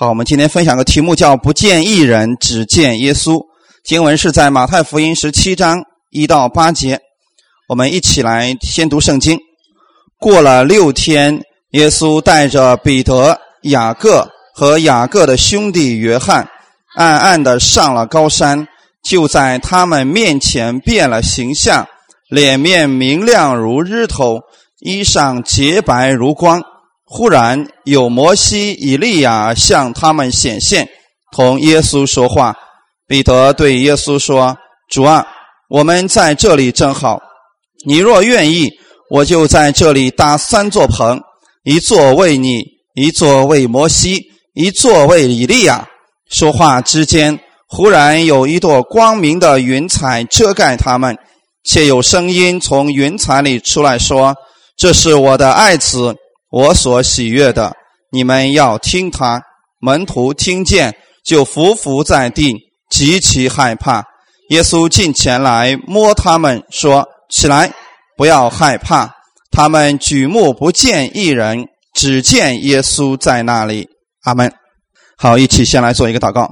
好，我们今天分享个题目叫“不见一人，只见耶稣”。经文是在马太福音十七章一到八节。我们一起来先读圣经。过了六天，耶稣带着彼得、雅各和雅各的兄弟约翰，暗暗的上了高山，就在他们面前变了形象，脸面明亮如日头，衣裳洁白如光。忽然有摩西、以利亚向他们显现，同耶稣说话。彼得对耶稣说：“主啊，我们在这里正好。你若愿意，我就在这里搭三座棚，一座为你，一座为摩西，一座为以利亚。”说话之间，忽然有一朵光明的云彩遮盖他们，且有声音从云彩里出来说：“这是我的爱子。”我所喜悦的，你们要听他。门徒听见，就伏伏在地，极其害怕。耶稣近前来摸他们，说：“起来，不要害怕。”他们举目不见一人，只见耶稣在那里。阿门。好，一起先来做一个祷告。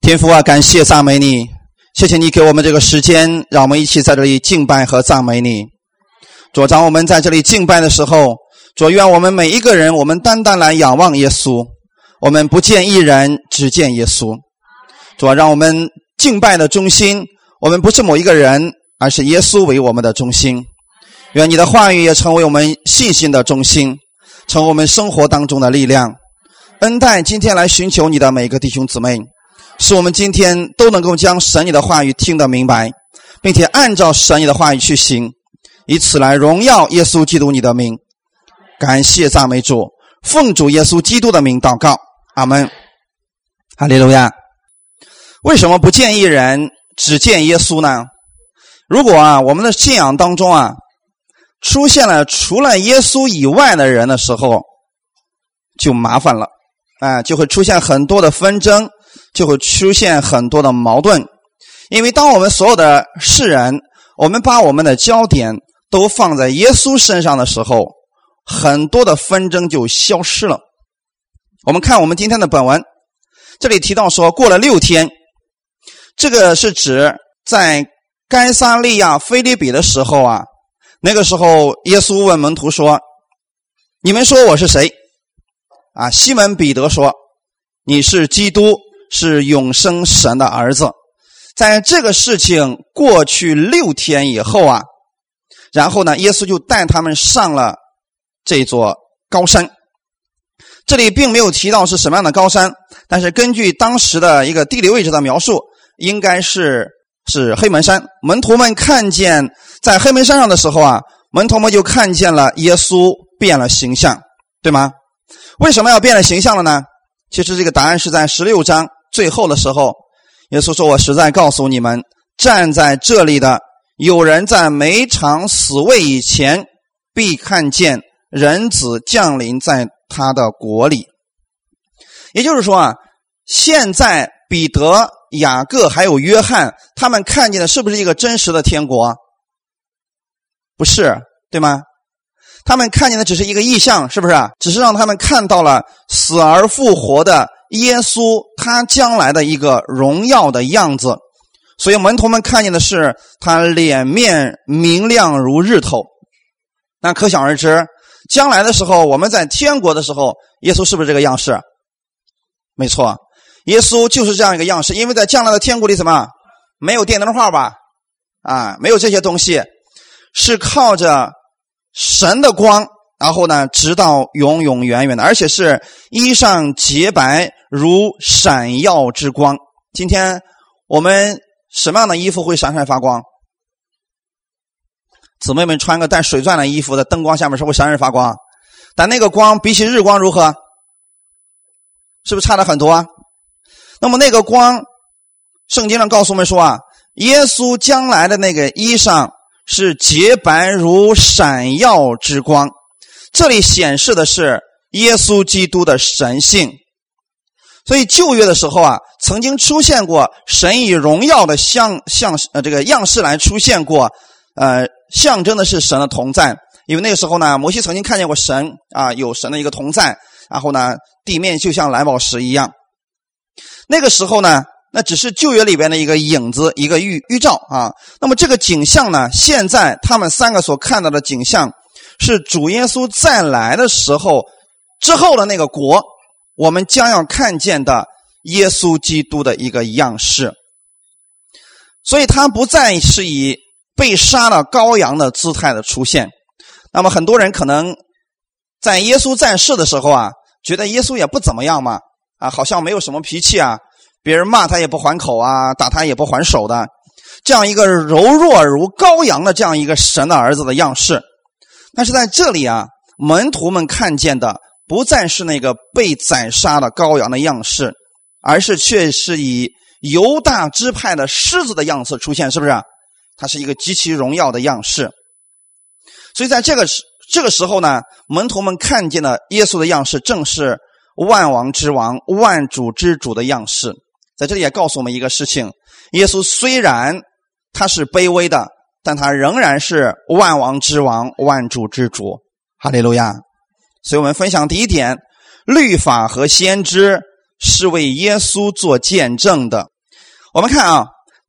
天父啊，感谢赞美你，谢谢你给我们这个时间，让我们一起在这里敬拜和赞美你。主长，我们在这里敬拜的时候。主愿我们每一个人，我们单单来仰望耶稣，我们不见一人，只见耶稣。主啊让我们敬拜的中心，我们不是某一个人，而是耶稣为我们的中心。愿你的话语也成为我们信心的中心，成为我们生活当中的力量。恩待今天来寻求你的每一个弟兄姊妹，使我们今天都能够将神你的话语听得明白，并且按照神你的话语去行，以此来荣耀耶稣基督你的名。感谢赞美主，奉主耶稣基督的名祷告，阿门。哈利路亚。为什么不见一人，只见耶稣呢？如果啊，我们的信仰当中啊，出现了除了耶稣以外的人的时候，就麻烦了，啊，就会出现很多的纷争，就会出现很多的矛盾。因为当我们所有的世人，我们把我们的焦点都放在耶稣身上的时候，很多的纷争就消失了。我们看我们今天的本文，这里提到说，过了六天，这个是指在该撒利亚菲利比的时候啊。那个时候，耶稣问门徒说：“你们说我是谁？”啊，西门彼得说：“你是基督，是永生神的儿子。”在这个事情过去六天以后啊，然后呢，耶稣就带他们上了。这座高山，这里并没有提到是什么样的高山，但是根据当时的一个地理位置的描述，应该是是黑门山。门徒们看见在黑门山上的时候啊，门徒们就看见了耶稣变了形象，对吗？为什么要变了形象了呢？其实这个答案是在十六章最后的时候，耶稣说：“我实在告诉你们，站在这里的有人在每场死位以前必看见。”人子降临在他的国里，也就是说啊，现在彼得、雅各还有约翰，他们看见的是不是一个真实的天国？不是，对吗？他们看见的只是一个意象，是不是？只是让他们看到了死而复活的耶稣，他将来的一个荣耀的样子。所以门徒们看见的是他脸面明亮如日头，那可想而知。将来的时候，我们在天国的时候，耶稣是不是这个样式？没错，耶稣就是这样一个样式。因为在将来的天国里，怎么没有电灯泡吧？啊，没有这些东西，是靠着神的光，然后呢，直到永永远远的，而且是衣裳洁白如闪耀之光。今天我们什么样的衣服会闪闪发光？姊妹们穿个带水钻的衣服，在灯光下面是会闪闪发光，但那个光比起日光如何？是不是差的很多？啊？那么那个光，圣经上告诉我们说啊，耶稣将来的那个衣裳是洁白如闪耀之光，这里显示的是耶稣基督的神性。所以旧约的时候啊，曾经出现过神以荣耀的像像呃这个样式来出现过，呃。象征的是神的同在，因为那个时候呢，摩西曾经看见过神啊，有神的一个同在。然后呢，地面就像蓝宝石一样。那个时候呢，那只是旧约里边的一个影子，一个预预兆啊。那么这个景象呢，现在他们三个所看到的景象，是主耶稣再来的时候之后的那个国，我们将要看见的耶稣基督的一个样式。所以，他不再是以被杀了羔羊的姿态的出现。那么，很多人可能在耶稣在世的时候啊，觉得耶稣也不怎么样嘛，啊，好像没有什么脾气啊，别人骂他也不还口啊，打他也不还手的，这样一个柔弱如羔羊的这样一个神的儿子的样式。但是在这里啊，门徒们看见的不再是那个被宰杀的羔羊的样式，而是却是以。犹大支派的狮子的样式出现，是不是？它是一个极其荣耀的样式。所以在这个时这个时候呢，门徒们看见了耶稣的样式，正是万王之王、万主之主的样式。在这里也告诉我们一个事情：耶稣虽然他是卑微的，但他仍然是万王之王、万主之主。哈利路亚！所以我们分享第一点：律法和先知是为耶稣做见证的。我们看啊，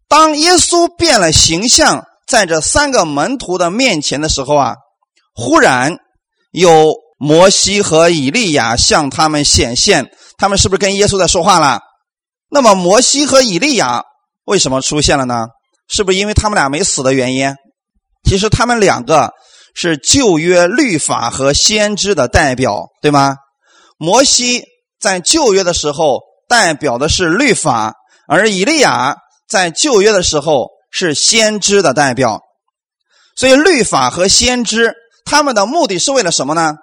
当耶稣变了形象，在这三个门徒的面前的时候啊，忽然有摩西和以利亚向他们显现，他们是不是跟耶稣在说话了？那么摩西和以利亚为什么出现了呢？是不是因为他们俩没死的原因？其实他们两个是旧约律法和先知的代表，对吗？摩西在旧约的时候代表的是律法。而以利亚在旧约的时候是先知的代表，所以律法和先知他们的目的是为了什么呢？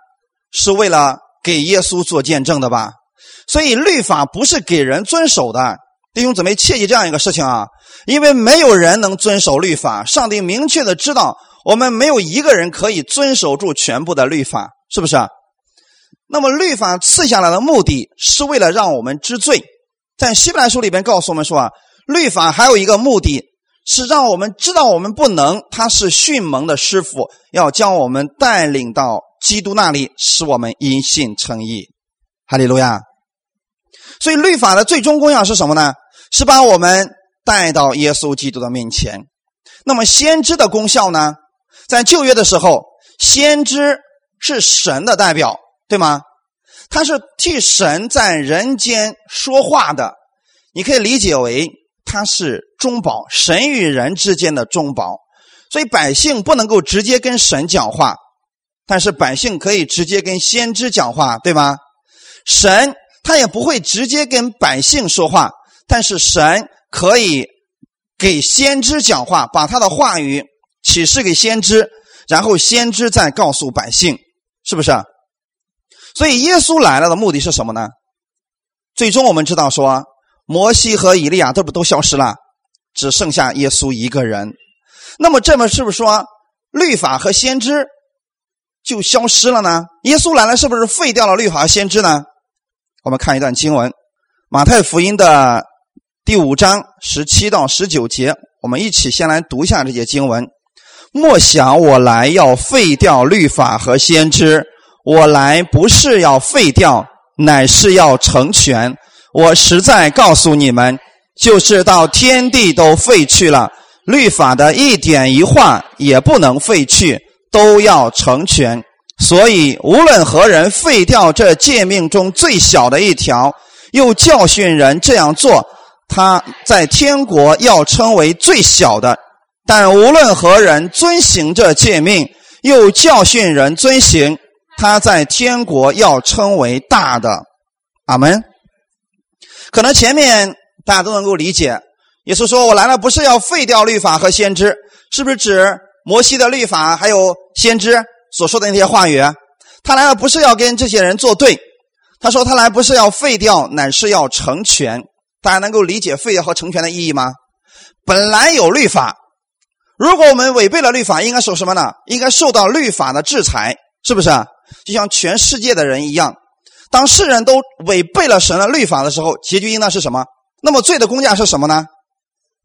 是为了给耶稣做见证的吧？所以律法不是给人遵守的，弟兄姊妹切记这样一个事情啊！因为没有人能遵守律法，上帝明确的知道我们没有一个人可以遵守住全部的律法，是不是？那么律法赐下来的目的是为了让我们知罪。在希伯来书里边告诉我们说啊，律法还有一个目的是让我们知道我们不能，他是训蒙的师傅，要将我们带领到基督那里，使我们因信称义。哈利路亚！所以律法的最终功效是什么呢？是把我们带到耶稣基督的面前。那么先知的功效呢？在旧约的时候，先知是神的代表，对吗？他是替神在人间说话的，你可以理解为他是中保，神与人之间的中保。所以百姓不能够直接跟神讲话，但是百姓可以直接跟先知讲话，对吗？神他也不会直接跟百姓说话，但是神可以给先知讲话，把他的话语启示给先知，然后先知再告诉百姓，是不是？所以耶稣来了的目的是什么呢？最终我们知道说，摩西和以利亚都不都消失了，只剩下耶稣一个人。那么这么是不是说律法和先知就消失了呢？耶稣来了是不是废掉了律法和先知呢？我们看一段经文，《马太福音》的第五章十七到十九节，我们一起先来读一下这些经文。莫想我来要废掉律法和先知。我来不是要废掉，乃是要成全。我实在告诉你们，就是到天地都废去了，律法的一点一画也不能废去，都要成全。所以，无论何人废掉这诫命中最小的一条，又教训人这样做，他在天国要称为最小的；但无论何人遵行这诫命，又教训人遵行。他在天国要称为大的，阿门。可能前面大家都能够理解，耶稣说：“我来了不是要废掉律法和先知，是不是指摩西的律法还有先知所说的那些话语？他来了不是要跟这些人作对，他说他来不是要废掉，乃是要成全。大家能够理解废掉和成全的意义吗？本来有律法，如果我们违背了律法，应该受什么呢？应该受到律法的制裁，是不是？”就像全世界的人一样，当世人都违背了神的律法的时候，结局应当是什么？那么罪的公价是什么呢？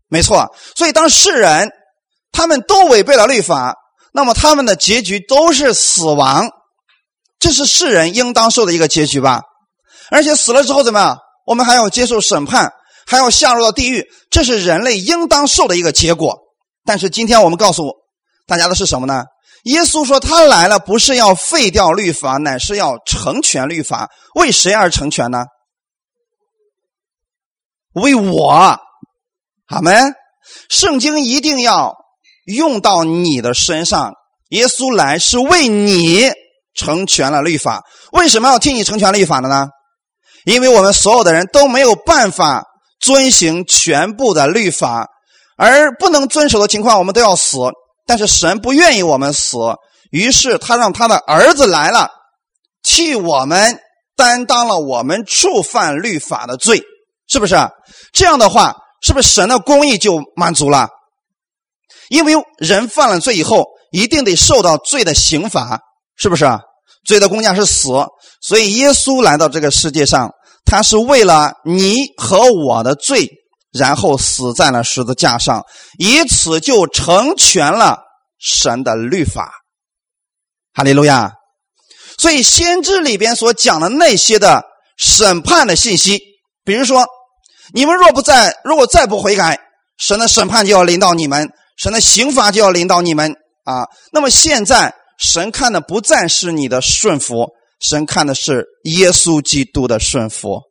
没错，所以当世人他们都违背了律法，那么他们的结局都是死亡，这是世人应当受的一个结局吧。而且死了之后怎么样？我们还要接受审判，还要下入到地狱，这是人类应当受的一个结果。但是今天我们告诉大家的是什么呢？耶稣说他来了不是要废掉律法，乃是要成全律法。为谁而成全呢？为我，阿门。圣经一定要用到你的身上。耶稣来是为你成全了律法。为什么要替你成全律法的呢？因为我们所有的人都没有办法遵行全部的律法，而不能遵守的情况，我们都要死。但是神不愿意我们死，于是他让他的儿子来了，替我们担当了我们触犯律法的罪，是不是？这样的话，是不是神的公义就满足了？因为人犯了罪以后，一定得受到罪的刑罚，是不是？罪的公价是死，所以耶稣来到这个世界上，他是为了你和我的罪。然后死在了十字架上，以此就成全了神的律法。哈利路亚！所以先知里边所讲的那些的审判的信息，比如说，你们若不再，如果再不悔改，神的审判就要临到你们，神的刑罚就要临到你们啊。那么现在，神看的不再是你的顺服，神看的是耶稣基督的顺服。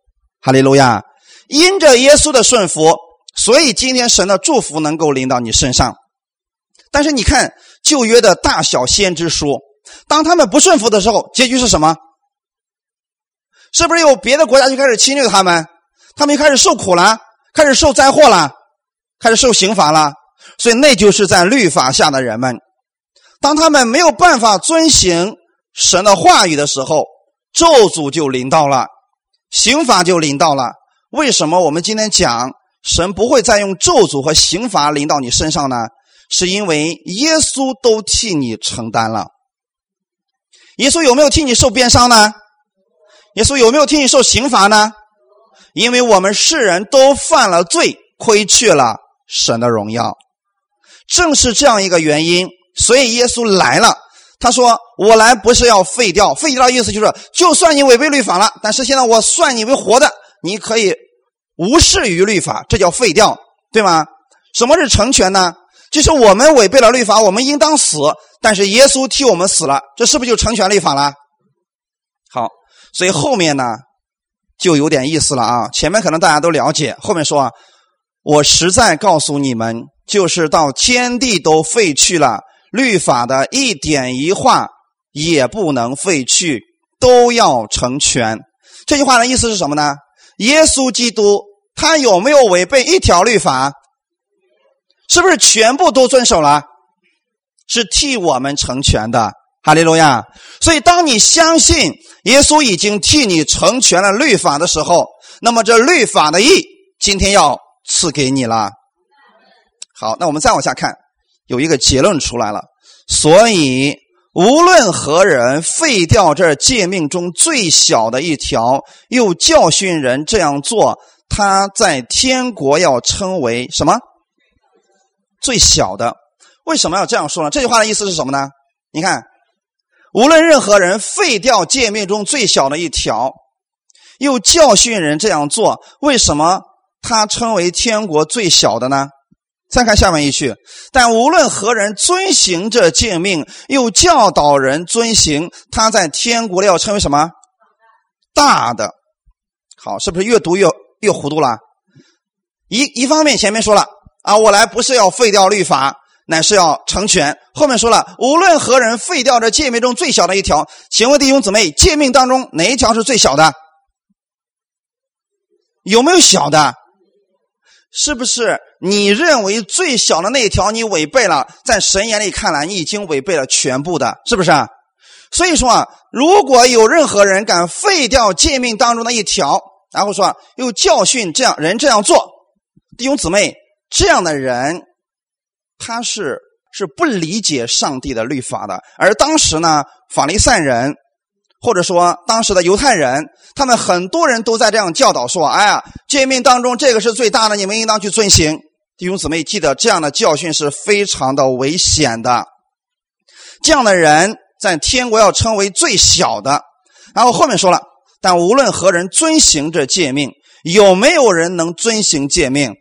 哈利路亚！因着耶稣的顺服，所以今天神的祝福能够临到你身上。但是你看旧约的大小先知书，当他们不顺服的时候，结局是什么？是不是有别的国家就开始侵略他们？他们就开始受苦了，开始受灾祸了，开始受刑罚了。所以那就是在律法下的人们，当他们没有办法遵行神的话语的时候，咒诅就临到了，刑罚就临到了。为什么我们今天讲神不会再用咒诅和刑罚临到你身上呢？是因为耶稣都替你承担了。耶稣有没有替你受鞭伤呢？耶稣有没有替你受刑罚呢？因为我们世人都犯了罪，亏去了神的荣耀。正是这样一个原因，所以耶稣来了。他说：“我来不是要废掉，废掉的意思就是，就算你违背律法了，但是现在我算你为活的。”你可以无视于律法，这叫废掉，对吗？什么是成全呢？就是我们违背了律法，我们应当死，但是耶稣替我们死了，这是不是就成全律法了？好，所以后面呢就有点意思了啊。前面可能大家都了解，后面说啊，我实在告诉你们，就是到天地都废去了，律法的一点一画也不能废去，都要成全。这句话的意思是什么呢？耶稣基督他有没有违背一条律法？是不是全部都遵守了？是替我们成全的，哈利路亚！所以当你相信耶稣已经替你成全了律法的时候，那么这律法的义今天要赐给你了。好，那我们再往下看，有一个结论出来了。所以。无论何人废掉这诫命中最小的一条，又教训人这样做，他在天国要称为什么？最小的。为什么要这样说呢？这句话的意思是什么呢？你看，无论任何人废掉诫命中最小的一条，又教训人这样做，为什么他称为天国最小的呢？再看下面一句，但无论何人遵行这诫命，又教导人遵行，他在天国里要称为什么？大的。好，是不是越读越越糊涂了？一一方面前面说了啊，我来不是要废掉律法，乃是要成全。后面说了，无论何人废掉这诫命中最小的一条，请问弟兄姊妹，诫命当中哪一条是最小的？有没有小的？是不是你认为最小的那一条你违背了，在神眼里看来，你已经违背了全部的，是不是啊？所以说啊，如果有任何人敢废掉诫命当中的一条，然后说又教训这样人这样做，弟兄姊妹，这样的人他是是不理解上帝的律法的。而当时呢，法利赛人。或者说，当时的犹太人，他们很多人都在这样教导说：“哎呀，诫命当中这个是最大的，你们应当去遵行。”弟兄姊妹，记得这样的教训是非常的危险的。这样的人在天国要称为最小的。然后后面说了，但无论何人遵行这诫命，有没有人能遵行诫命？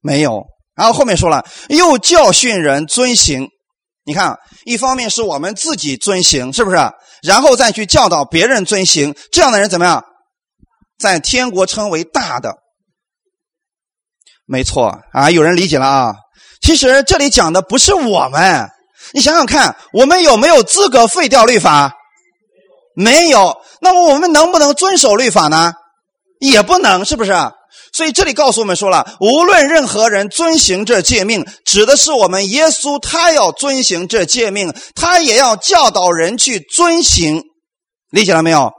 没有。然后后面说了，又教训人遵行。你看，一方面是我们自己遵行，是不是？然后再去教导别人遵行，这样的人怎么样？在天国称为大的。没错啊，有人理解了啊。其实这里讲的不是我们，你想想看，我们有没有资格废掉律法？没有。那么我们能不能遵守律法呢？也不能，是不是？所以这里告诉我们说了，无论任何人遵行这诫命，指的是我们耶稣，他要遵行这诫命，他也要教导人去遵行，理解了没有？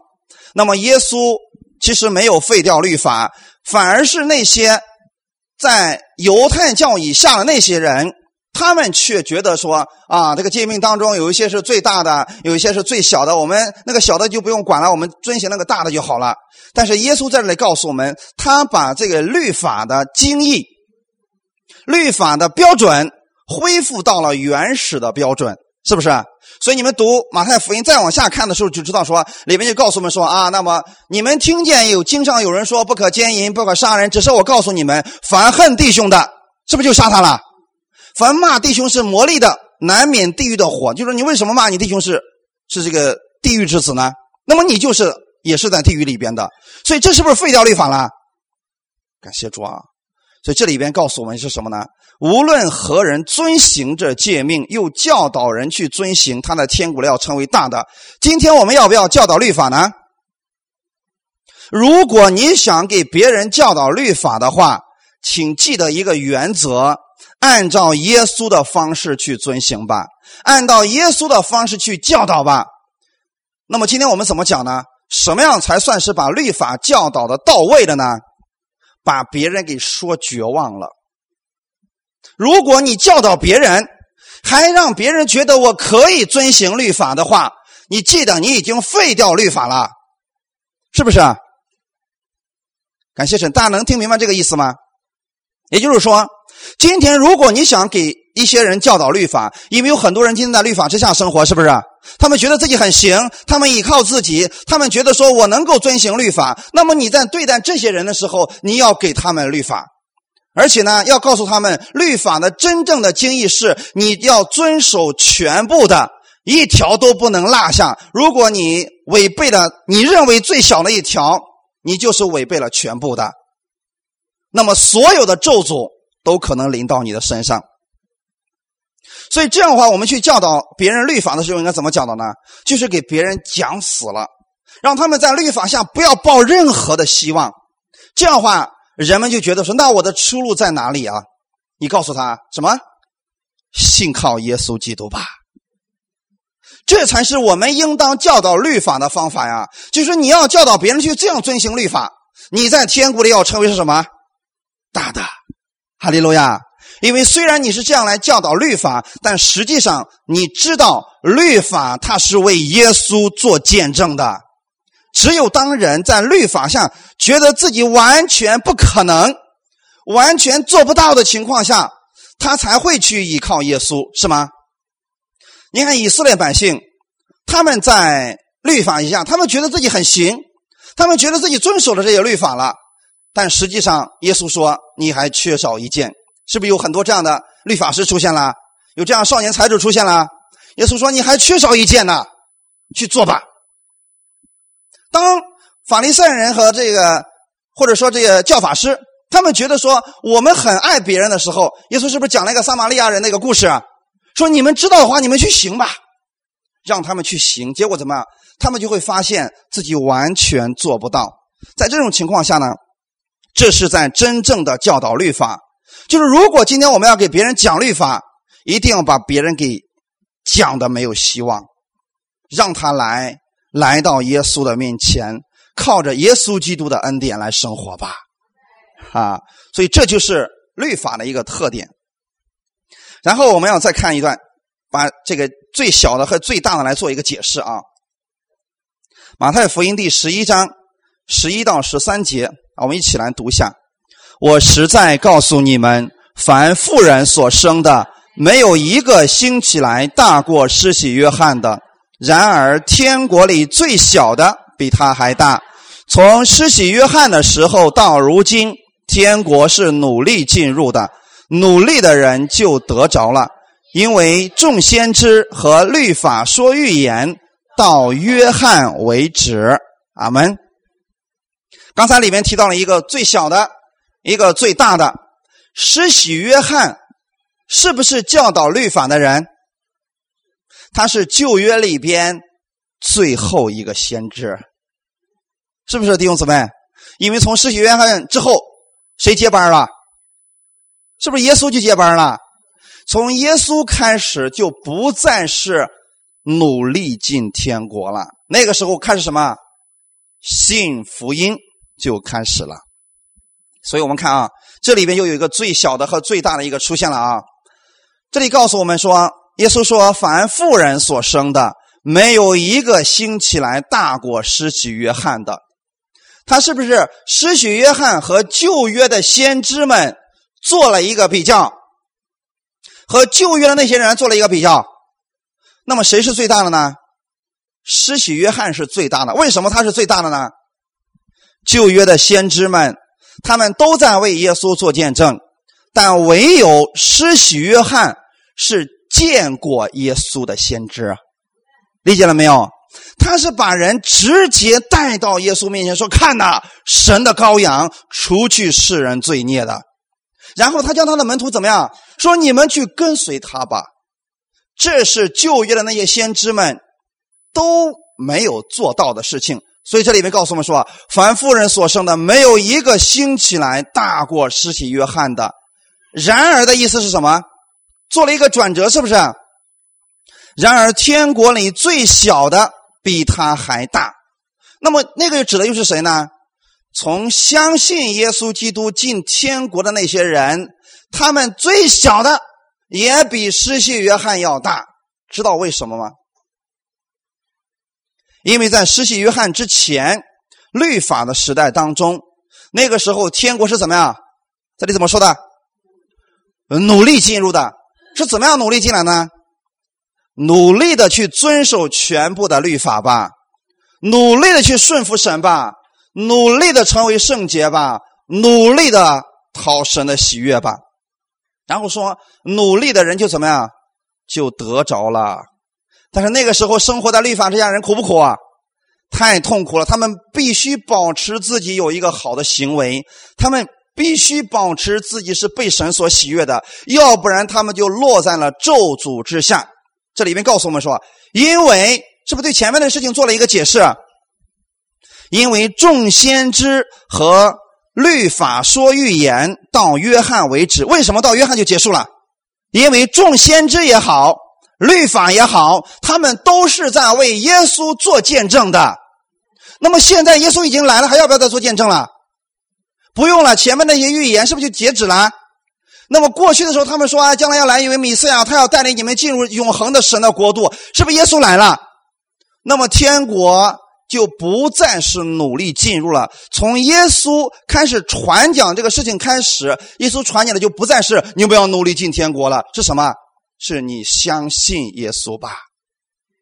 那么耶稣其实没有废掉律法，反而是那些在犹太教以下的那些人。他们却觉得说啊，这个诫命当中有一些是最大的，有一些是最小的。我们那个小的就不用管了，我们遵循那个大的就好了。但是耶稣在这里告诉我们，他把这个律法的精义、律法的标准恢复到了原始的标准，是不是？所以你们读马太福音再往下看的时候，就知道说里面就告诉我们说啊，那么你们听见有经常有人说不可奸淫、不可杀人，只是我告诉你们，凡恨弟兄的，是不是就杀他了？凡骂弟兄是魔力的，难免地狱的火。就说你为什么骂你弟兄是是这个地狱之子呢？那么你就是也是在地狱里边的。所以这是不是废掉律法了？感谢主啊！所以这里边告诉我们是什么呢？无论何人遵行这诫命，又教导人去遵行，他的天国要成为大的。今天我们要不要教导律法呢？如果你想给别人教导律法的话，请记得一个原则。按照耶稣的方式去遵行吧，按照耶稣的方式去教导吧。那么今天我们怎么讲呢？什么样才算是把律法教导的到位的呢？把别人给说绝望了。如果你教导别人，还让别人觉得我可以遵行律法的话，你记得你已经废掉律法了，是不是啊？感谢神，大家能听明白这个意思吗？也就是说。今天，如果你想给一些人教导律法，因为有很多人今天在律法之下生活，是不是？他们觉得自己很行，他们依靠自己，他们觉得说我能够遵行律法。那么你在对待这些人的时候，你要给他们律法，而且呢，要告诉他们律法的真正的精义是你要遵守全部的，一条都不能落下。如果你违背了你认为最小的一条，你就是违背了全部的。那么所有的咒诅。都可能临到你的身上，所以这样的话，我们去教导别人律法的时候，应该怎么教导呢？就是给别人讲死了，让他们在律法下不要抱任何的希望。这样的话，人们就觉得说：“那我的出路在哪里啊？”你告诉他什么？信靠耶稣基督吧，这才是我们应当教导律法的方法呀！就是你要教导别人去这样遵行律法，你在天国里要成为是什么？大的。哈利路亚！因为虽然你是这样来教导律法，但实际上你知道律法它是为耶稣做见证的。只有当人在律法上觉得自己完全不可能、完全做不到的情况下，他才会去依靠耶稣，是吗？你看以色列百姓，他们在律法一下，他们觉得自己很行，他们觉得自己遵守了这些律法了。但实际上，耶稣说你还缺少一件，是不是有很多这样的律法师出现了？有这样少年才子出现了？耶稣说你还缺少一件呢，去做吧。当法利赛人和这个或者说这个教法师，他们觉得说我们很爱别人的时候，耶稣是不是讲了一个撒玛利亚人那个故事啊？说你们知道的话，你们去行吧，让他们去行。结果怎么样？他们就会发现自己完全做不到。在这种情况下呢？这是在真正的教导律法，就是如果今天我们要给别人讲律法，一定要把别人给讲的没有希望，让他来来到耶稣的面前，靠着耶稣基督的恩典来生活吧，啊，所以这就是律法的一个特点。然后我们要再看一段，把这个最小的和最大的来做一个解释啊，《马太福音》第十一章十一到十三节。我们一起来读一下。我实在告诉你们，凡妇人所生的，没有一个兴起来大过施洗约翰的。然而天国里最小的比他还大。从施洗约翰的时候到如今，天国是努力进入的，努力的人就得着了。因为众先知和律法说预言到约翰为止。阿门。刚才里面提到了一个最小的，一个最大的。施洗约翰是不是教导律法的人？他是旧约里边最后一个先知，是不是弟兄姊妹？因为从施洗约翰之后，谁接班了？是不是耶稣就接班了？从耶稣开始就不再是努力进天国了。那个时候开始什么？信福音就开始了。所以我们看啊，这里边又有一个最小的和最大的一个出现了啊。这里告诉我们说，耶稣说：“凡妇人所生的，没有一个兴起来大过施洗约翰的。”他是不是施洗约翰和旧约的先知们做了一个比较？和旧约的那些人做了一个比较，那么谁是最大的呢？施洗约翰是最大的。为什么他是最大的呢？旧约的先知们。他们都在为耶稣做见证，但唯有施洗约翰是见过耶稣的先知，理解了没有？他是把人直接带到耶稣面前，说：“看呐，神的羔羊，除去世人罪孽的。”然后他叫他的门徒怎么样？说：“你们去跟随他吧。”这是旧约的那些先知们都没有做到的事情。所以这里面告诉我们说，凡妇人所生的，没有一个兴起来大过施洗约翰的。然而的意思是什么？做了一个转折，是不是？然而天国里最小的比他还大。那么那个又指的又是谁呢？从相信耶稣基督进天国的那些人，他们最小的也比失信约翰要大。知道为什么吗？因为在失信约翰之前，律法的时代当中，那个时候天国是怎么样？这里怎么说的？努力进入的，是怎么样努力进来呢？努力的去遵守全部的律法吧，努力的去顺服神吧，努力的成为圣洁吧，努力的讨神的喜悦吧。然后说，努力的人就怎么样？就得着了。但是那个时候生活在律法之下，人苦不苦啊？太痛苦了。他们必须保持自己有一个好的行为，他们必须保持自己是被神所喜悦的，要不然他们就落在了咒诅之下。这里面告诉我们说，因为是不是对前面的事情做了一个解释？因为众先知和律法说预言到约翰为止，为什么到约翰就结束了？因为众先知也好。律法也好，他们都是在为耶稣做见证的。那么现在耶稣已经来了，还要不要再做见证了？不用了，前面那些预言是不是就截止了？那么过去的时候，他们说啊，将来要来一位弥赛亚，他要带领你们进入永恒的神的国度，是不是耶稣来了？那么天国就不再是努力进入了。从耶稣开始传讲这个事情开始，耶稣传讲的就不再是你不要努力进天国了，是什么？是你相信耶稣吧？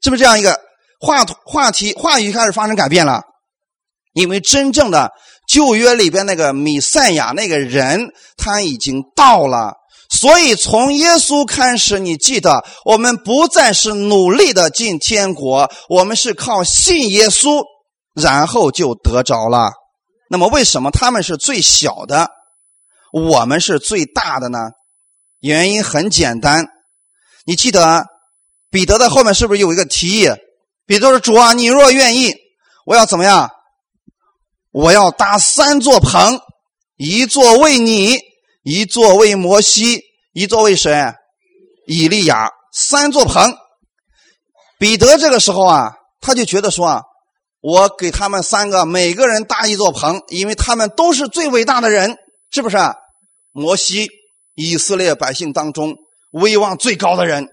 是不是这样一个话话题话语开始发生改变了？因为真正的旧约里边那个弥赛亚那个人他已经到了，所以从耶稣开始，你记得我们不再是努力的进天国，我们是靠信耶稣，然后就得着了。那么为什么他们是最小的，我们是最大的呢？原因很简单。你记得彼得的后面是不是有一个提议？彼得说：“主啊，你若愿意，我要怎么样？我要搭三座棚，一座为你，一座为摩西，一座为谁？以利亚。三座棚。”彼得这个时候啊，他就觉得说啊，我给他们三个每个人搭一座棚，因为他们都是最伟大的人，是不是？摩西，以色列百姓当中。威望最高的人，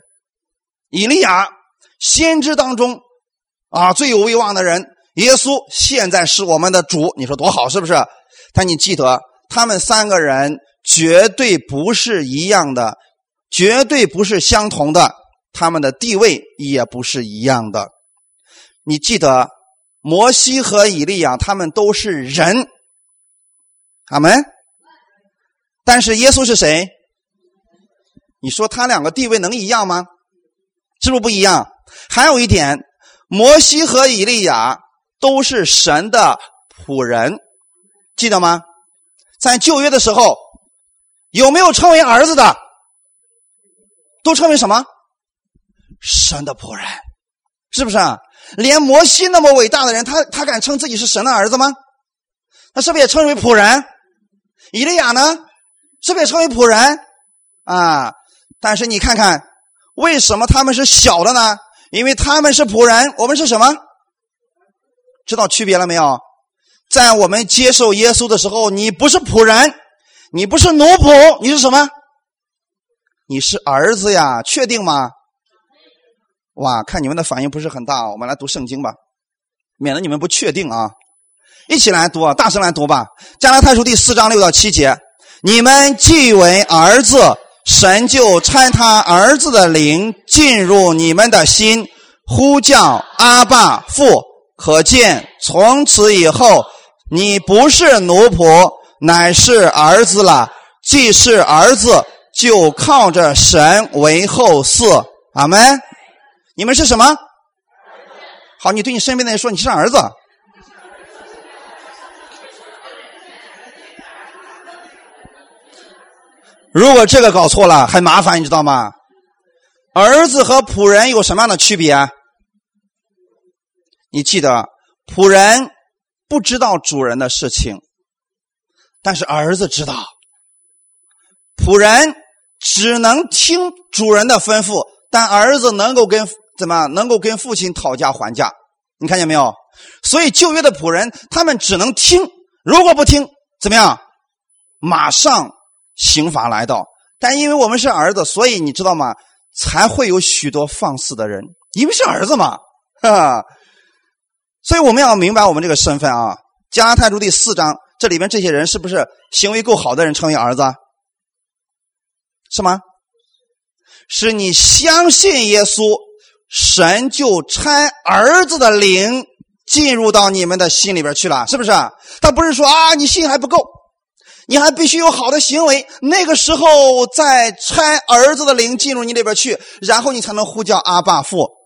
以利亚，先知当中啊最有威望的人，耶稣现在是我们的主，你说多好是不是？但你记得，他们三个人绝对不是一样的，绝对不是相同的，他们的地位也不是一样的。你记得摩西和以利亚他们都是人，阿门。但是耶稣是谁？你说他两个地位能一样吗？是不是不一样？还有一点，摩西和以利亚都是神的仆人，记得吗？在旧约的时候，有没有称为儿子的？都称为什么？神的仆人，是不是啊？连摩西那么伟大的人，他他敢称自己是神的儿子吗？他是不是也称为仆人？以利亚呢？是不是也称为仆人？啊！但是你看看，为什么他们是小的呢？因为他们是仆人，我们是什么？知道区别了没有？在我们接受耶稣的时候，你不是仆人，你不是奴仆，你是什么？你是儿子呀，确定吗？哇，看你们的反应不是很大，我们来读圣经吧，免得你们不确定啊！一起来读啊，大声来读吧，《加拉太书》第四章六到七节：你们既为儿子，神就差他儿子的灵进入你们的心，呼叫阿爸父。可见从此以后，你不是奴仆，乃是儿子了。既是儿子。就靠着神为后嗣，阿门。你们是什么？好，你对你身边的人说你是儿子。如果这个搞错了，很麻烦，你知道吗？儿子和仆人有什么样的区别？你记得，仆人不知道主人的事情，但是儿子知道。仆人。只能听主人的吩咐，但儿子能够跟怎么能够跟父亲讨价还价？你看见没有？所以旧约的仆人他们只能听，如果不听，怎么样？马上刑罚来到。但因为我们是儿子，所以你知道吗？才会有许多放肆的人，因为是儿子嘛，哈。所以我们要明白我们这个身份啊。加拉太书第四章，这里面这些人是不是行为够好的人称为儿子？是吗？是你相信耶稣，神就差儿子的灵进入到你们的心里边去了，是不是？他不是说啊，你信还不够，你还必须有好的行为，那个时候再差儿子的灵进入你里边去，然后你才能呼叫阿爸父。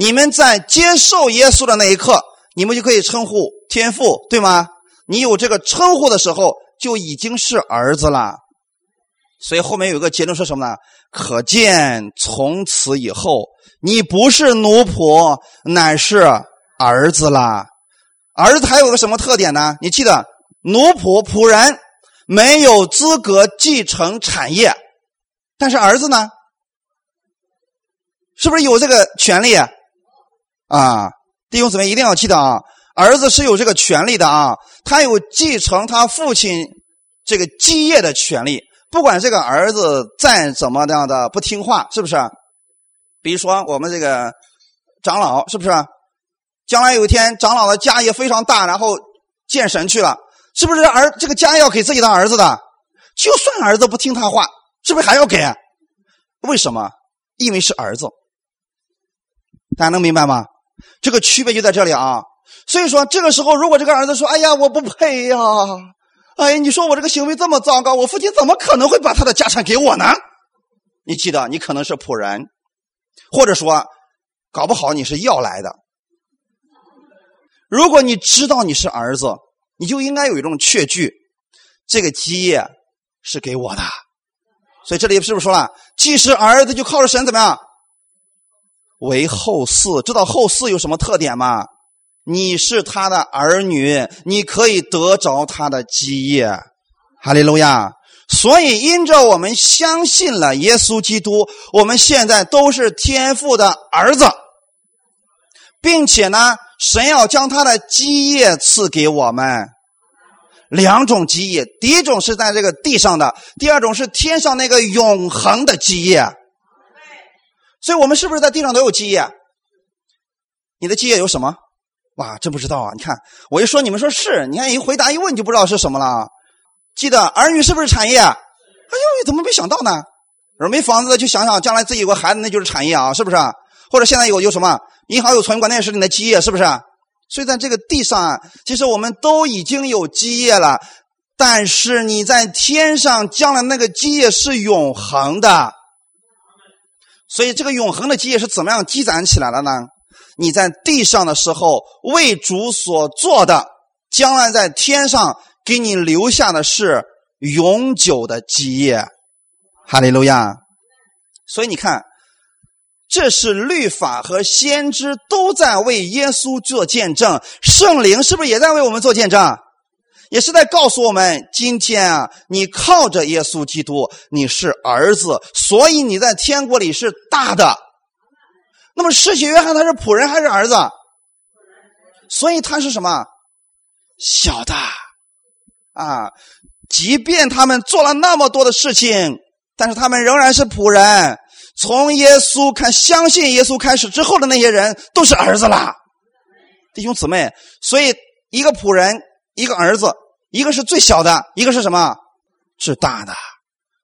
你们在接受耶稣的那一刻，你们就可以称呼天父，对吗？你有这个称呼的时候，就已经是儿子了。所以后面有一个结论说什么呢？可见从此以后，你不是奴仆，乃是儿子啦。儿子还有个什么特点呢？你记得，奴仆仆人没有资格继承产业，但是儿子呢，是不是有这个权利啊？弟兄姊妹一定要记得啊，儿子是有这个权利的啊，他有继承他父亲这个基业的权利。不管这个儿子再怎么样的不听话，是不是？比如说我们这个长老，是不是？将来有一天长老的家业非常大，然后见神去了，是不是儿这个家要给自己的儿子的？就算儿子不听他话，是不是还要给？为什么？因为是儿子。大家能明白吗？这个区别就在这里啊。所以说，这个时候如果这个儿子说：“哎呀，我不配呀。”哎，你说我这个行为这么糟糕，我父亲怎么可能会把他的家产给我呢？你记得，你可能是仆人，或者说，搞不好你是要来的。如果你知道你是儿子，你就应该有一种确据，这个基业是给我的。所以这里是不是说了，既是儿子，就靠着神怎么样为后嗣？知道后嗣有什么特点吗？你是他的儿女，你可以得着他的基业，哈利路亚。所以，因着我们相信了耶稣基督，我们现在都是天父的儿子，并且呢，神要将他的基业赐给我们。两种基业，第一种是在这个地上的，第二种是天上那个永恒的基业。所以我们是不是在地上都有基业？你的基业有什么？哇，真不知道啊！你看，我一说，你们说是，你看一回答一问就不知道是什么了。记得儿女是不是产业？哎呦，怎么没想到呢？说没房子的就想想将来自己有个孩子，那就是产业啊，是不是？或者现在有有什么银行有存款，那也是你的基业，是不是？所以在这个地上啊，其实我们都已经有基业了，但是你在天上将来那个基业是永恒的。所以这个永恒的基业是怎么样积攒起来的呢？你在地上的时候为主所做的，将来在天上给你留下的是永久的基业。哈利路亚！所以你看。这是律法和先知都在为耶稣做见证，圣灵是不是也在为我们做见证？也是在告诉我们：今天啊，你靠着耶稣基督，你是儿子，所以你在天国里是大的。那么，世袭约翰他是仆人还是儿子？所以他是什么？小的啊！即便他们做了那么多的事情，但是他们仍然是仆人。从耶稣看，相信耶稣开始之后的那些人都是儿子啦，弟兄姊妹。所以一个仆人，一个儿子，一个是最小的，一个是什么？是大的。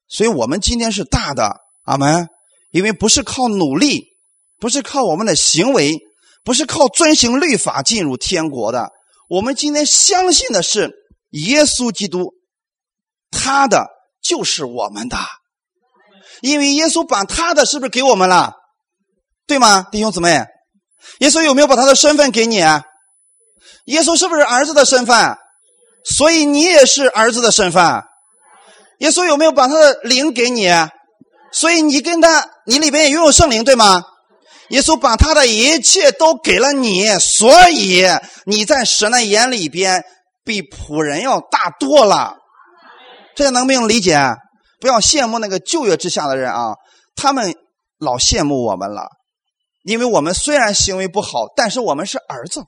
所以我们今天是大的，阿门。因为不是靠努力，不是靠我们的行为，不是靠遵行律法进入天国的。我们今天相信的是耶稣基督，他的就是我们的。因为耶稣把他的是不是给我们了，对吗，弟兄姊妹？耶稣有没有把他的身份给你？耶稣是不是儿子的身份？所以你也是儿子的身份。耶稣有没有把他的灵给你？所以你跟他，你里边也拥有圣灵，对吗？耶稣把他的一切都给了你，所以你在神的眼里边比仆人要大多了。这能不能理解？不要羡慕那个旧约之下的人啊，他们老羡慕我们了，因为我们虽然行为不好，但是我们是儿子。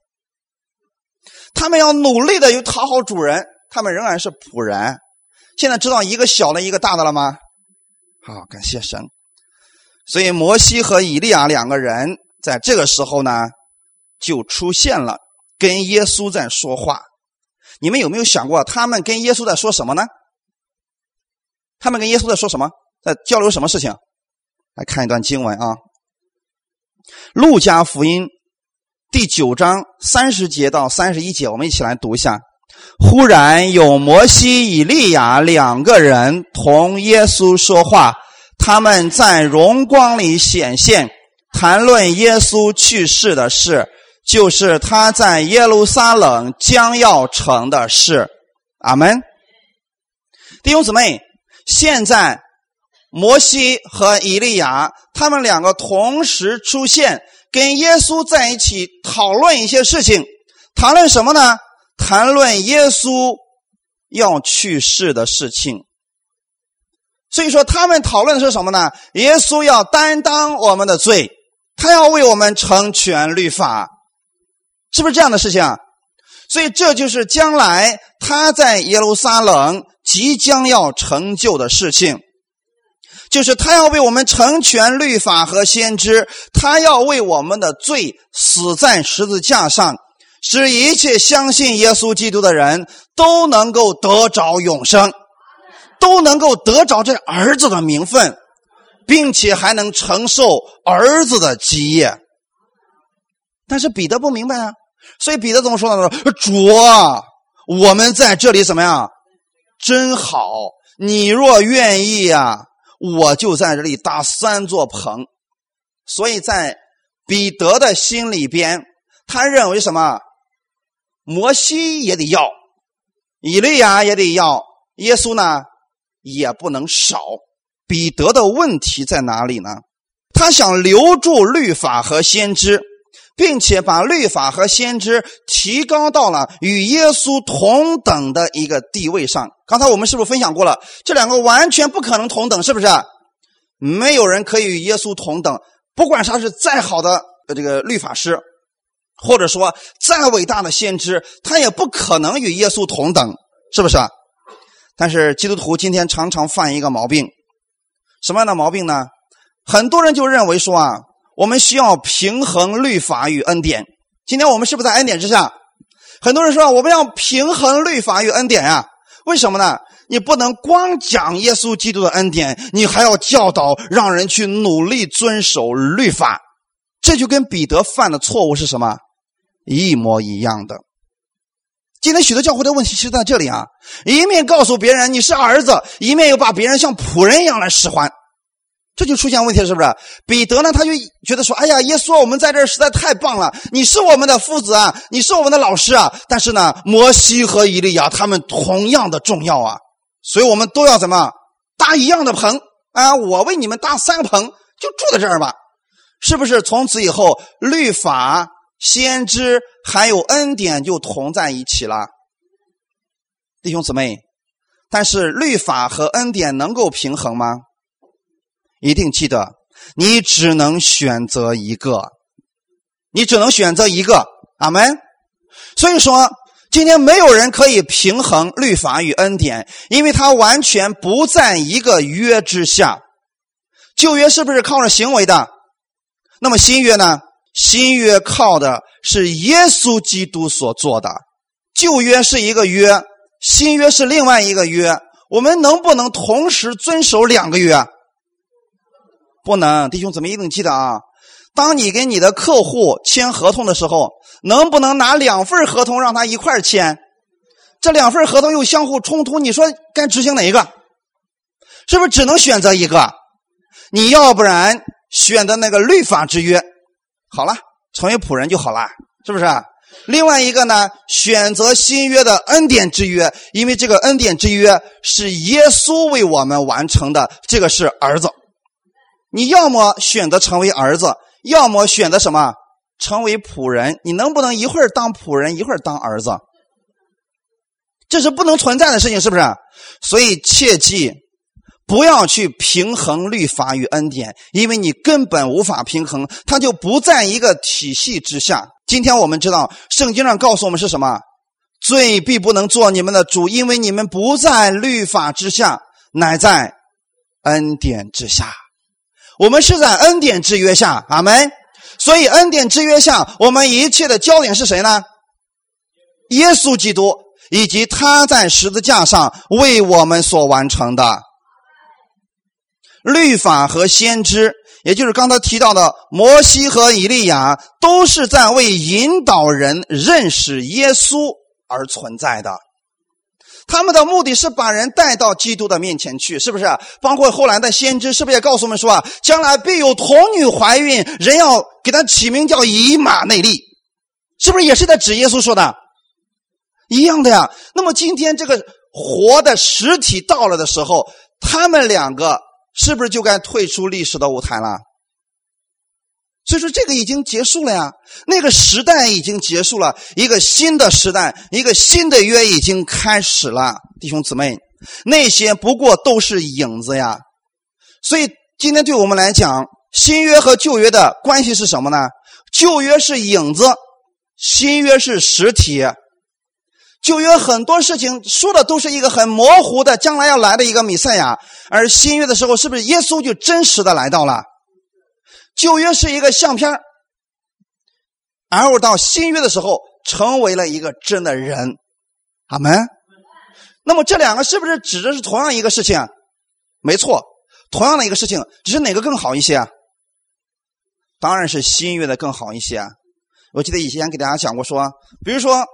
他们要努力的去讨好主人，他们仍然是仆人。现在知道一个小的，一个大的了吗？好，感谢神。所以摩西和以利亚两个人在这个时候呢，就出现了，跟耶稣在说话。你们有没有想过，他们跟耶稣在说什么呢？他们跟耶稣在说什么？在交流什么事情？来看一段经文啊，《路加福音》第九章三十节到三十一节，我们一起来读一下。忽然有摩西、以利亚两个人同耶稣说话，他们在荣光里显现，谈论耶稣去世的事，就是他在耶路撒冷将要成的事。阿门。弟兄姊妹。现在，摩西和以利亚他们两个同时出现，跟耶稣在一起讨论一些事情。谈论什么呢？谈论耶稣要去世的事情。所以说，他们讨论的是什么呢？耶稣要担当我们的罪，他要为我们成全律法，是不是这样的事情啊？所以，这就是将来他在耶路撒冷。即将要成就的事情，就是他要为我们成全律法和先知，他要为我们的罪死在十字架上，使一切相信耶稣基督的人都能够得着永生，都能够得着这儿子的名分，并且还能承受儿子的基业。但是彼得不明白啊，所以彼得怎么说呢？说主啊，我们在这里怎么样？真好，你若愿意呀，我就在这里搭三座棚。所以在彼得的心里边，他认为什么？摩西也得要，以利亚也得要，耶稣呢也不能少。彼得的问题在哪里呢？他想留住律法和先知。并且把律法和先知提高到了与耶稣同等的一个地位上。刚才我们是不是分享过了？这两个完全不可能同等，是不是？没有人可以与耶稣同等，不管他是再好的这个律法师，或者说再伟大的先知，他也不可能与耶稣同等，是不是？但是基督徒今天常常犯一个毛病，什么样的毛病呢？很多人就认为说啊。我们需要平衡律法与恩典。今天我们是不是在恩典之下？很多人说我们要平衡律法与恩典啊？为什么呢？你不能光讲耶稣基督的恩典，你还要教导让人去努力遵守律法。这就跟彼得犯的错误是什么一模一样的。今天许多教会的问题是在这里啊，一面告诉别人你是儿子，一面又把别人像仆人一样来使唤，这就出现问题了，是不是？彼得呢，他就觉得说：“哎呀，耶稣，我们在这儿实在太棒了，你是我们的父子啊，你是我们的老师啊。但是呢，摩西和以利亚他们同样的重要啊，所以我们都要怎么搭一样的棚啊？我为你们搭三个棚，就住在这儿吧，是不是？从此以后，律法。”先知还有恩典就同在一起了，弟兄姊妹。但是律法和恩典能够平衡吗？一定记得，你只能选择一个，你只能选择一个。阿门。所以说，今天没有人可以平衡律法与恩典，因为它完全不在一个约之下。旧约是不是靠着行为的？那么新约呢？新约靠的是耶稣基督所做的，旧约是一个约，新约是另外一个约。我们能不能同时遵守两个约？不能，弟兄姊妹一定记得啊！当你跟你的客户签合同的时候，能不能拿两份合同让他一块签？这两份合同又相互冲突，你说该执行哪一个？是不是只能选择一个？你要不然选择那个律法之约。好了，成为仆人就好了，是不是？另外一个呢，选择新约的恩典之约，因为这个恩典之约是耶稣为我们完成的，这个是儿子。你要么选择成为儿子，要么选择什么？成为仆人。你能不能一会儿当仆人，一会儿当儿子？这是不能存在的事情，是不是？所以切记。不要去平衡律法与恩典，因为你根本无法平衡，它就不在一个体系之下。今天我们知道，圣经上告诉我们是什么？罪必不能做你们的主，因为你们不在律法之下，乃在恩典之下。我们是在恩典之约下，阿门。所以恩典之约下，我们一切的焦点是谁呢？耶稣基督以及他在十字架上为我们所完成的。律法和先知，也就是刚才提到的摩西和以利亚，都是在为引导人认识耶稣而存在的。他们的目的是把人带到基督的面前去，是不是？包括后来的先知，是不是也告诉我们说啊，将来必有童女怀孕，人要给他起名叫以马内利，是不是也是在指耶稣说的？一样的呀。那么今天这个活的实体到了的时候，他们两个。是不是就该退出历史的舞台了？所以说这个已经结束了呀，那个时代已经结束了，一个新的时代，一个新的约已经开始了，弟兄姊妹，那些不过都是影子呀。所以今天对我们来讲，新约和旧约的关系是什么呢？旧约是影子，新约是实体。旧约很多事情说的都是一个很模糊的将来要来的一个弥赛亚，而新约的时候是不是耶稣就真实的来到了？旧约是一个相片而到新约的时候成为了一个真的人，阿门。那么这两个是不是指的是同样一个事情？没错，同样的一个事情，只是哪个更好一些啊？当然是新约的更好一些啊。我记得以前给大家讲过，说比如说。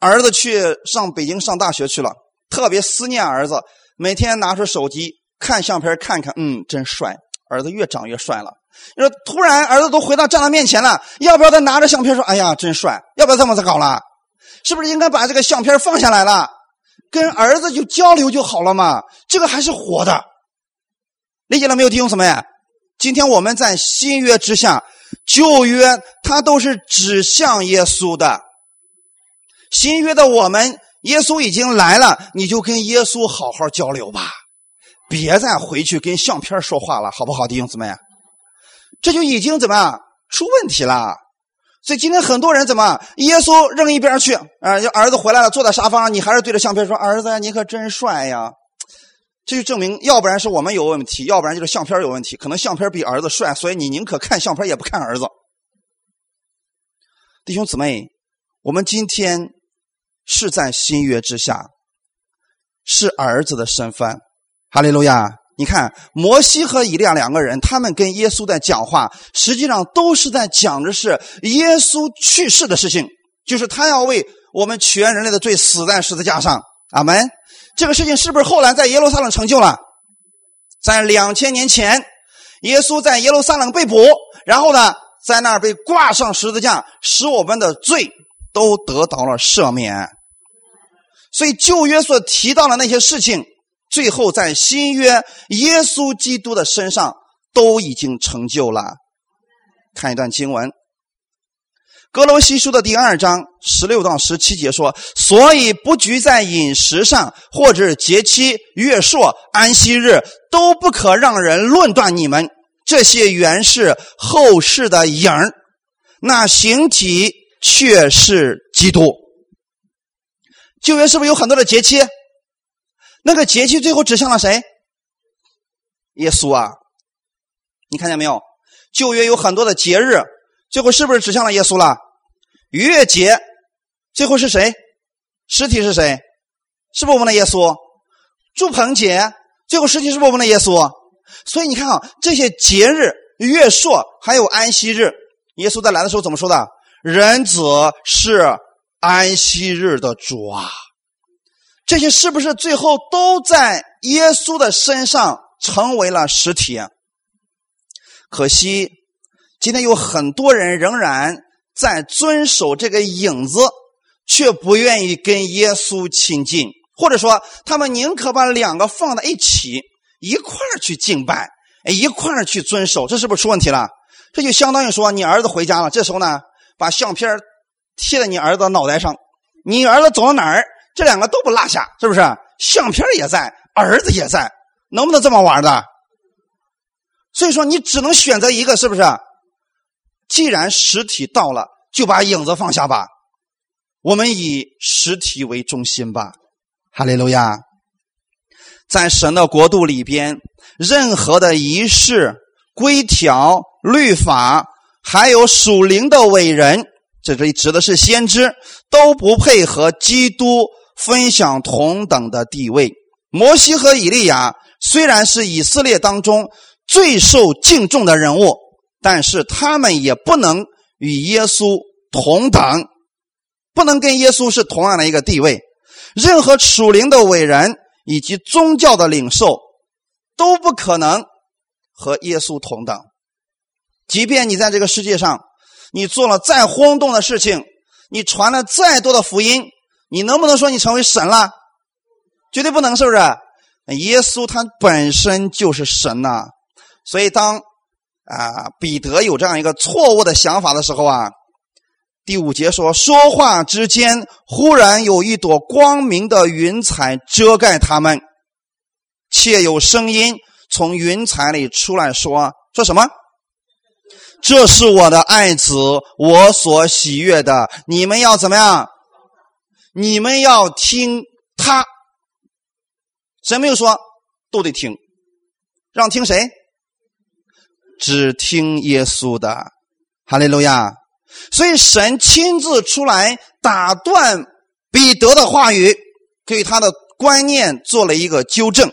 儿子去上北京上大学去了，特别思念儿子，每天拿出手机看相片看看，嗯，真帅，儿子越长越帅了。你说突然儿子都回到站他面前了，要不要再拿着相片说，哎呀，真帅？要不要这么再搞了？是不是应该把这个相片放下来了，跟儿子就交流就好了嘛？这个还是活的，理解了没有，弟兄姊妹？今天我们在新约之下，旧约它都是指向耶稣的。新约的我们，耶稣已经来了，你就跟耶稣好好交流吧，别再回去跟相片说话了，好不好，弟兄姊妹？这就已经怎么样出问题了？所以今天很多人怎么，耶稣扔一边去啊？儿子回来了，坐在沙发上，你还是对着相片说：“儿子，你可真帅呀！”这就证明，要不然是我们有问题，要不然就是相片有问题。可能相片比儿子帅，所以你宁可看相片也不看儿子。弟兄姊妹，我们今天。是在新约之下，是儿子的身份，哈利路亚！你看，摩西和以利亚两个人，他们跟耶稣在讲话，实际上都是在讲的是耶稣去世的事情，就是他要为我们全人类的罪死在十字架上。阿门。这个事情是不是后来在耶路撒冷成就了？在两千年前，耶稣在耶路撒冷被捕，然后呢，在那儿被挂上十字架，使我们的罪都得到了赦免。所以旧约所提到的那些事情。最后，在新约耶稣基督的身上都已经成就了。看一段经文，《哥罗西书》的第二章十六到十七节说：“所以不拘在饮食上，或者节期、月朔、安息日，都不可让人论断你们。这些原是后世的影儿，那形体却是基督。”旧约是不是有很多的节期？那个节气最后指向了谁？耶稣啊！你看见没有？旧约有很多的节日，最后是不是指向了耶稣了？逾越节最后是谁？实体是谁？是不是我们的耶稣？祝棚节最后实体是不是我们的耶稣？所以你看啊，这些节日、月朔还有安息日，耶稣在来的时候怎么说的？人子是安息日的主啊！这些是不是最后都在耶稣的身上成为了实体？可惜，今天有很多人仍然在遵守这个影子，却不愿意跟耶稣亲近，或者说，他们宁可把两个放在一起，一块儿去敬拜，一块儿去遵守。这是不是出问题了？这就相当于说，你儿子回家了，这时候呢，把相片贴在你儿子脑袋上，你儿子走到哪儿？这两个都不落下，是不是？相片也在，儿子也在，能不能这么玩的？所以说，你只能选择一个，是不是？既然实体到了，就把影子放下吧。我们以实体为中心吧。哈利路亚！在神的国度里边，任何的仪式、规条、律法，还有属灵的伟人，这里指的是先知，都不配合基督。分享同等的地位。摩西和以利亚虽然是以色列当中最受敬重的人物，但是他们也不能与耶稣同等，不能跟耶稣是同样的一个地位。任何属灵的伟人以及宗教的领袖都不可能和耶稣同等。即便你在这个世界上，你做了再轰动的事情，你传了再多的福音。你能不能说你成为神了？绝对不能，是不是？耶稣他本身就是神呐，所以当啊彼得有这样一个错误的想法的时候啊，第五节说说话之间，忽然有一朵光明的云彩遮盖他们，且有声音从云彩里出来说说什么？这是我的爱子，我所喜悦的，你们要怎么样？你们要听他，神没有说都得听，让听谁？只听耶稣的，哈利路亚！所以神亲自出来打断彼得的话语，给他的观念做了一个纠正。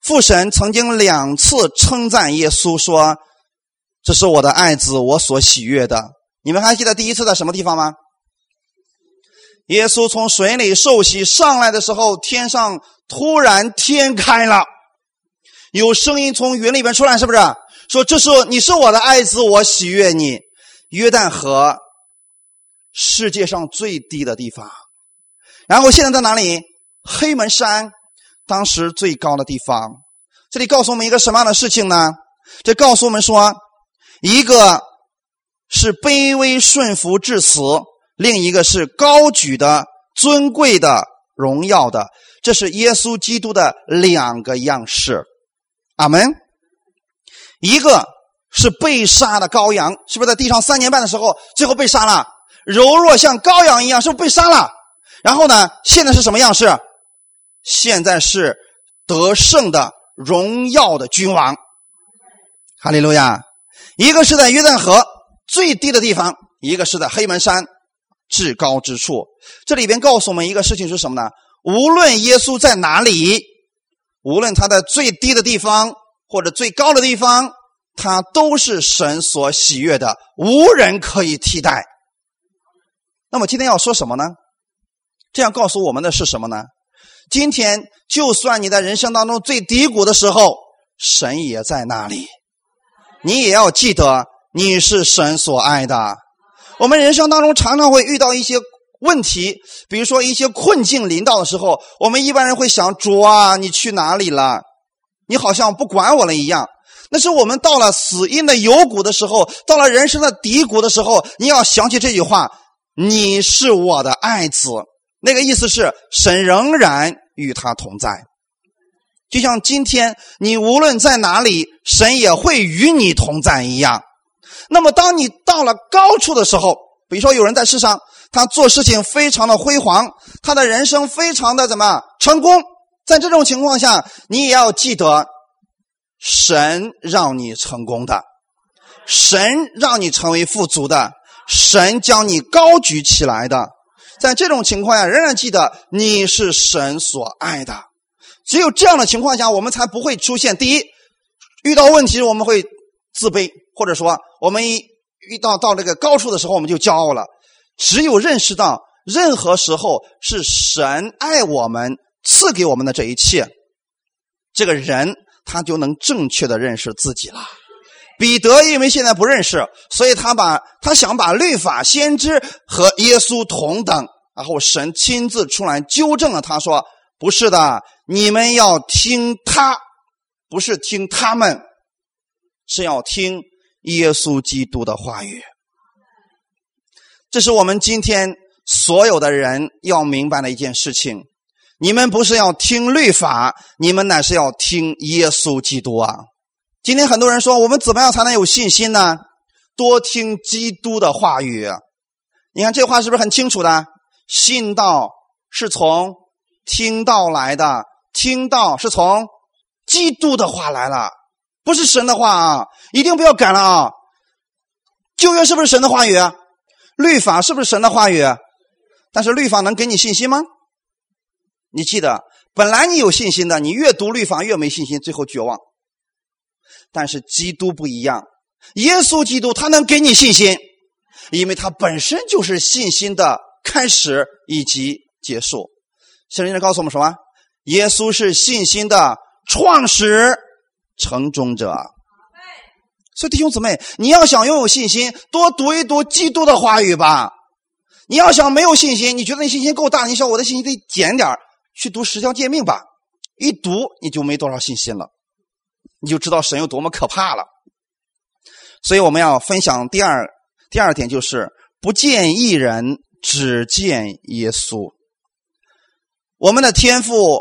父神曾经两次称赞耶稣说：“这是我的爱子，我所喜悦的。”你们还记得第一次在什么地方吗？耶稣从水里受洗上来的时候，天上突然天开了，有声音从云里边出来，是不是？说这是你是我的爱子，我喜悦你。约旦河，世界上最低的地方，然后现在在哪里？黑门山，当时最高的地方。这里告诉我们一个什么样的事情呢？这告诉我们说，一个是卑微顺服至死。另一个是高举的、尊贵的、荣耀的，这是耶稣基督的两个样式。阿门。一个是被杀的羔羊，是不是在地上三年半的时候，最后被杀了，柔弱像羔羊一样，是不是被杀了？然后呢，现在是什么样式？现在是得胜的、荣耀的君王。哈利路亚。一个是在约旦河最低的地方，一个是在黑门山。至高之处，这里边告诉我们一个事情是什么呢？无论耶稣在哪里，无论他在最低的地方或者最高的地方，他都是神所喜悦的，无人可以替代。那么今天要说什么呢？这样告诉我们的是什么呢？今天就算你在人生当中最低谷的时候，神也在那里。你也要记得，你是神所爱的。我们人生当中常常会遇到一些问题，比如说一些困境临到的时候，我们一般人会想：主啊，你去哪里了？你好像不管我了一样。那是我们到了死因的幽谷的时候，到了人生的低谷的时候，你要想起这句话：你是我的爱子。那个意思是，神仍然与他同在。就像今天你无论在哪里，神也会与你同在一样。那么，当你到了高处的时候，比如说有人在世上，他做事情非常的辉煌，他的人生非常的怎么成功？在这种情况下，你也要记得，神让你成功的，神让你成为富足的，神将你高举起来的。在这种情况下，仍然记得你是神所爱的。只有这样的情况下，我们才不会出现第一，遇到问题我们会自卑。或者说，我们一遇到到这个高处的时候，我们就骄傲了。只有认识到，任何时候是神爱我们赐给我们的这一切，这个人他就能正确的认识自己了。彼得因为现在不认识，所以他把他想把律法、先知和耶稣同等，然后神亲自出来纠正了他，说：“不是的，你们要听他，不是听他们，是要听。”耶稣基督的话语，这是我们今天所有的人要明白的一件事情。你们不是要听律法，你们乃是要听耶稣基督啊！今天很多人说，我们怎么样才能有信心呢？多听基督的话语。你看这话是不是很清楚的？信道是从听道来的，听道是从基督的话来了。不是神的话啊，一定不要改了啊！旧约是不是神的话语？律法是不是神的话语？但是律法能给你信心吗？你记得，本来你有信心的，你越读律法越没信心，最后绝望。但是基督不一样，耶稣基督他能给你信心，因为他本身就是信心的开始以及结束。圣经告诉我们什么？耶稣是信心的创始。成终者，所以弟兄姊妹，你要想拥有信心，多读一读基督的话语吧。你要想没有信心，你觉得你信心够大，你说我的信心得减点去读十条诫命吧。一读你就没多少信心了，你就知道神有多么可怕了。所以我们要分享第二第二点，就是不见一人，只见耶稣。我们的天父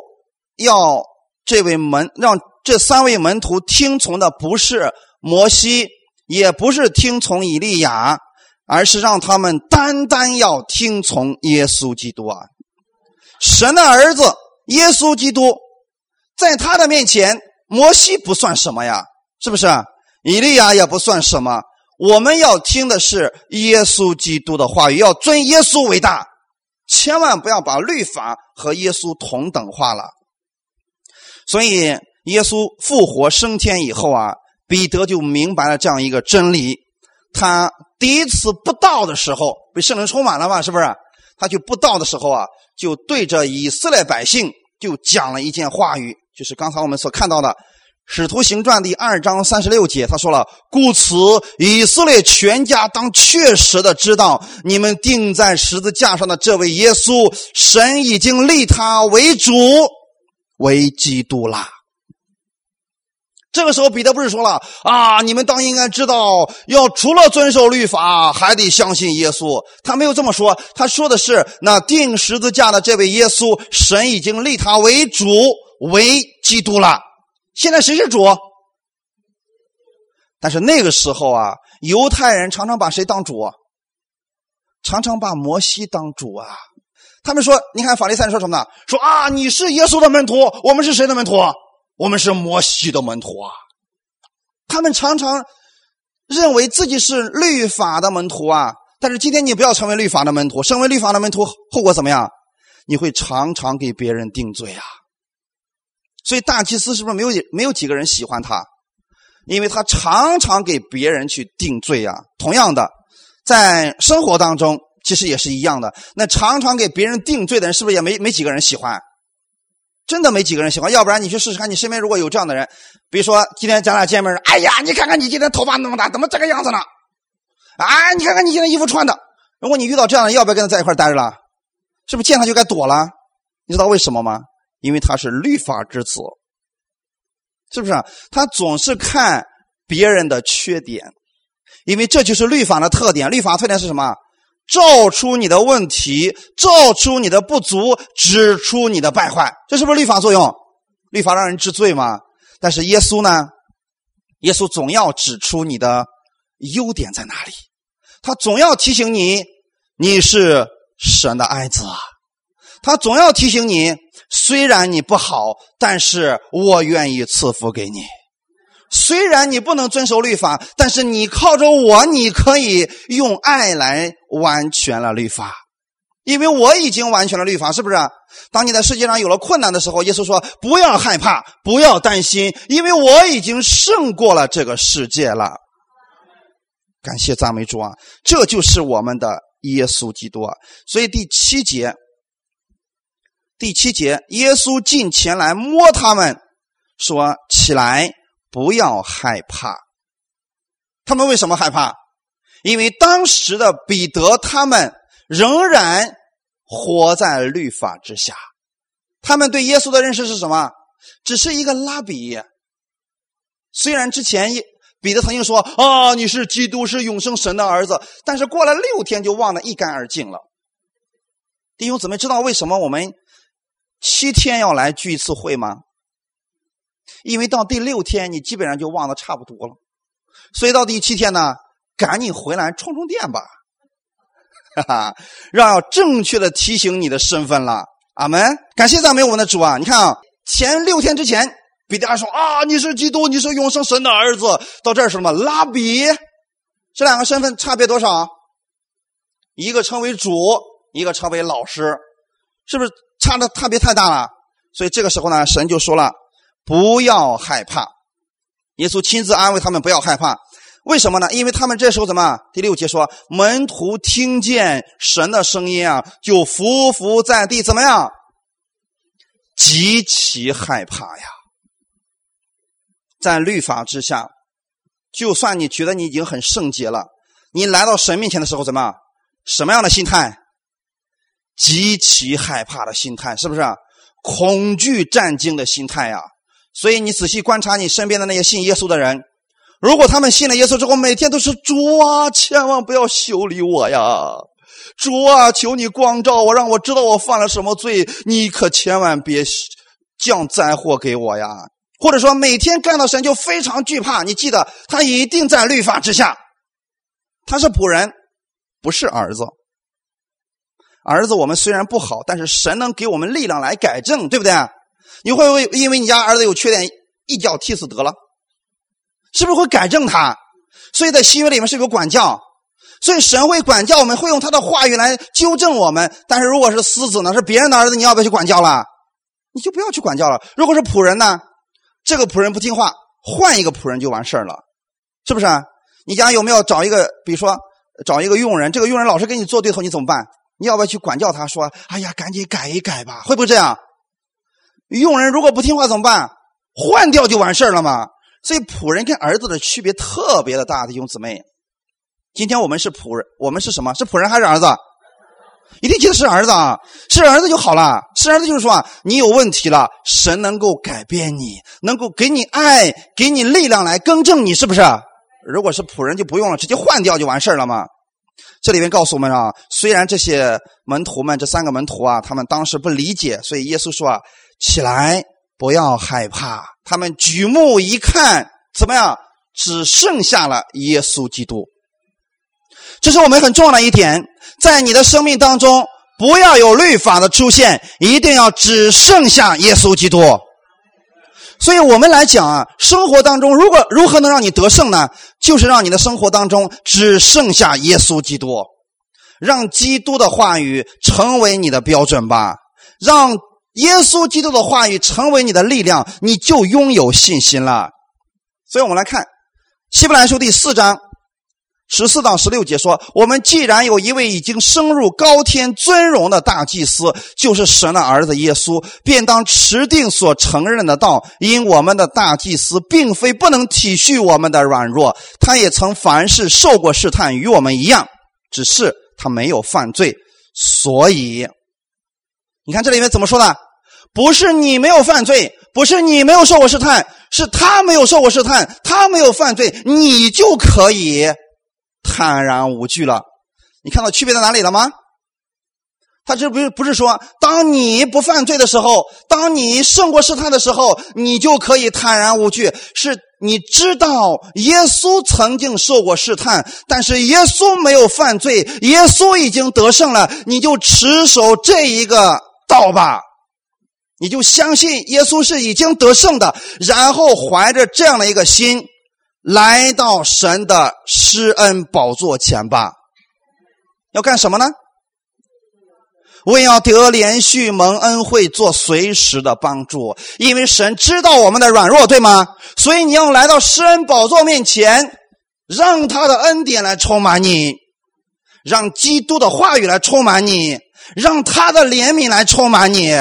要这位门让。这三位门徒听从的不是摩西，也不是听从以利亚，而是让他们单单要听从耶稣基督啊！神的儿子耶稣基督，在他的面前，摩西不算什么呀，是不是？以利亚也不算什么。我们要听的是耶稣基督的话语，要尊耶稣为大，千万不要把律法和耶稣同等化了。所以。耶稣复活升天以后啊，彼得就明白了这样一个真理。他第一次不道的时候，被圣灵充满了嘛，是不是？他就不道的时候啊，就对着以色列百姓就讲了一件话语，就是刚才我们所看到的《使徒行传》第二章三十六节，他说了：“故此，以色列全家当确实的知道，你们钉在十字架上的这位耶稣，神已经立他为主，为基督了。”这个时候，彼得不是说了啊？你们当应该知道，要除了遵守律法，还得相信耶稣。他没有这么说，他说的是那钉十字架的这位耶稣，神已经立他为主，为基督了。现在谁是主？但是那个时候啊，犹太人常常把谁当主？常常把摩西当主啊。他们说：“你看法利赛人说什么呢？说啊，你是耶稣的门徒，我们是谁的门徒？”我们是摩西的门徒啊，他们常常认为自己是律法的门徒啊。但是今天你不要成为律法的门徒，身为律法的门徒后果怎么样？你会常常给别人定罪啊。所以大祭司是不是没有没有几个人喜欢他？因为他常常给别人去定罪啊。同样的，在生活当中其实也是一样的。那常常给别人定罪的人，是不是也没没几个人喜欢？真的没几个人喜欢。要不然你去试试看，你身边如果有这样的人，比如说今天咱俩见面，哎呀，你看看你今天头发那么大，怎么这个样子呢？啊，你看看你今天衣服穿的。如果你遇到这样的，要不要跟他在一块待着了？是不是见他就该躲了？你知道为什么吗？因为他是律法之子。是不是？他总是看别人的缺点，因为这就是律法的特点。律法特点是什么？照出你的问题，照出你的不足，指出你的败坏。这是不是律法作用？律法让人知罪吗？但是耶稣呢？耶稣总要指出你的优点在哪里，他总要提醒你，你是神的爱子啊。他总要提醒你。虽然你不好，但是我愿意赐福给你。虽然你不能遵守律法，但是你靠着我，你可以用爱来完全了律法，因为我已经完全了律法，是不是？当你在世界上有了困难的时候，耶稣说：“不要害怕，不要担心，因为我已经胜过了这个世界了。”感谢赞美主啊！这就是我们的耶稣基督啊！所以第七节。第七节，耶稣进前来摸他们，说：“起来，不要害怕。”他们为什么害怕？因为当时的彼得他们仍然活在律法之下。他们对耶稣的认识是什么？只是一个拉比。虽然之前彼得曾经说：“啊，你是基督，是永生神的儿子。”但是过了六天就忘得一干二净了。弟兄姊妹，知道为什么我们？七天要来聚一次会吗？因为到第六天你基本上就忘得差不多了，所以到第七天呢，赶紧回来充充电吧，哈哈，让正确的提醒你的身份了。阿门！感谢赞美我们的主啊！你看啊，前六天之前，彼得说啊，你是基督，你是永生神的儿子。到这儿是什么？拉比，这两个身份差别多少？一个称为主，一个称为老师，是不是？差的差别太大了，所以这个时候呢，神就说了：“不要害怕。”耶稣亲自安慰他们：“不要害怕。”为什么呢？因为他们这时候怎么？第六节说，门徒听见神的声音啊，就伏伏在地，怎么样？极其害怕呀！在律法之下，就算你觉得你已经很圣洁了，你来到神面前的时候，怎么？什么样的心态？极其害怕的心态，是不是恐惧战惊的心态呀？所以你仔细观察你身边的那些信耶稣的人，如果他们信了耶稣之后，每天都是主啊，千万不要修理我呀！主啊，求你光照我，让我知道我犯了什么罪，你可千万别降灾祸给我呀！或者说每天看到神就非常惧怕，你记得他一定在律法之下，他是仆人，不是儿子。儿子，我们虽然不好，但是神能给我们力量来改正，对不对？你会不会因为你家儿子有缺点，一脚踢死得了？是不是会改正他？所以在新约里面是有管教，所以神会管教我们，会用他的话语来纠正我们。但是如果是私子呢，是别人的儿子，你要不要去管教了？你就不要去管教了。如果是仆人呢，这个仆人不听话，换一个仆人就完事儿了，是不是？你家有没有找一个，比如说找一个佣人，这个佣人老是跟你做对头，你怎么办？你要不要去管教他？说：“哎呀，赶紧改一改吧，会不会这样？”佣人如果不听话怎么办？换掉就完事儿了嘛。所以仆人跟儿子的区别特别的大，弟兄姊妹。今天我们是仆人，我们是什么？是仆人还是儿子？一定记得是儿子啊！是儿子就好了。是儿子就是说啊，你有问题了，神能够改变你，能够给你爱，给你力量来更正你，是不是？如果是仆人就不用了，直接换掉就完事了嘛。这里面告诉我们啊，虽然这些门徒们这三个门徒啊，他们当时不理解，所以耶稣说啊，起来，不要害怕。他们举目一看，怎么样？只剩下了耶稣基督。这是我们很重要的一点，在你的生命当中，不要有律法的出现，一定要只剩下耶稣基督。所以我们来讲啊，生活当中如果如何能让你得胜呢？就是让你的生活当中只剩下耶稣基督，让基督的话语成为你的标准吧。让耶稣基督的话语成为你的力量，你就拥有信心了。所以我们来看《希伯来书》第四章。十四到十六节说：“我们既然有一位已经升入高天尊荣的大祭司，就是神的儿子耶稣，便当持定所承认的道。因我们的大祭司并非不能体恤我们的软弱，他也曾凡事受过试探，与我们一样，只是他没有犯罪。所以，你看这里面怎么说的？不是你没有犯罪，不是你没有受过试探，是他没有受过试探，他没有犯罪，你就可以。”坦然无惧了，你看到区别在哪里了吗？他这不是不是说，当你不犯罪的时候，当你胜过试探的时候，你就可以坦然无惧。是你知道耶稣曾经受过试探，但是耶稣没有犯罪，耶稣已经得胜了，你就持守这一个道吧，你就相信耶稣是已经得胜的，然后怀着这样的一个心。来到神的施恩宝座前吧，要干什么呢？为要得连续蒙恩惠，做随时的帮助。因为神知道我们的软弱，对吗？所以你要来到施恩宝座面前，让他的恩典来充满你，让基督的话语来充满你，让他的怜悯来充满你。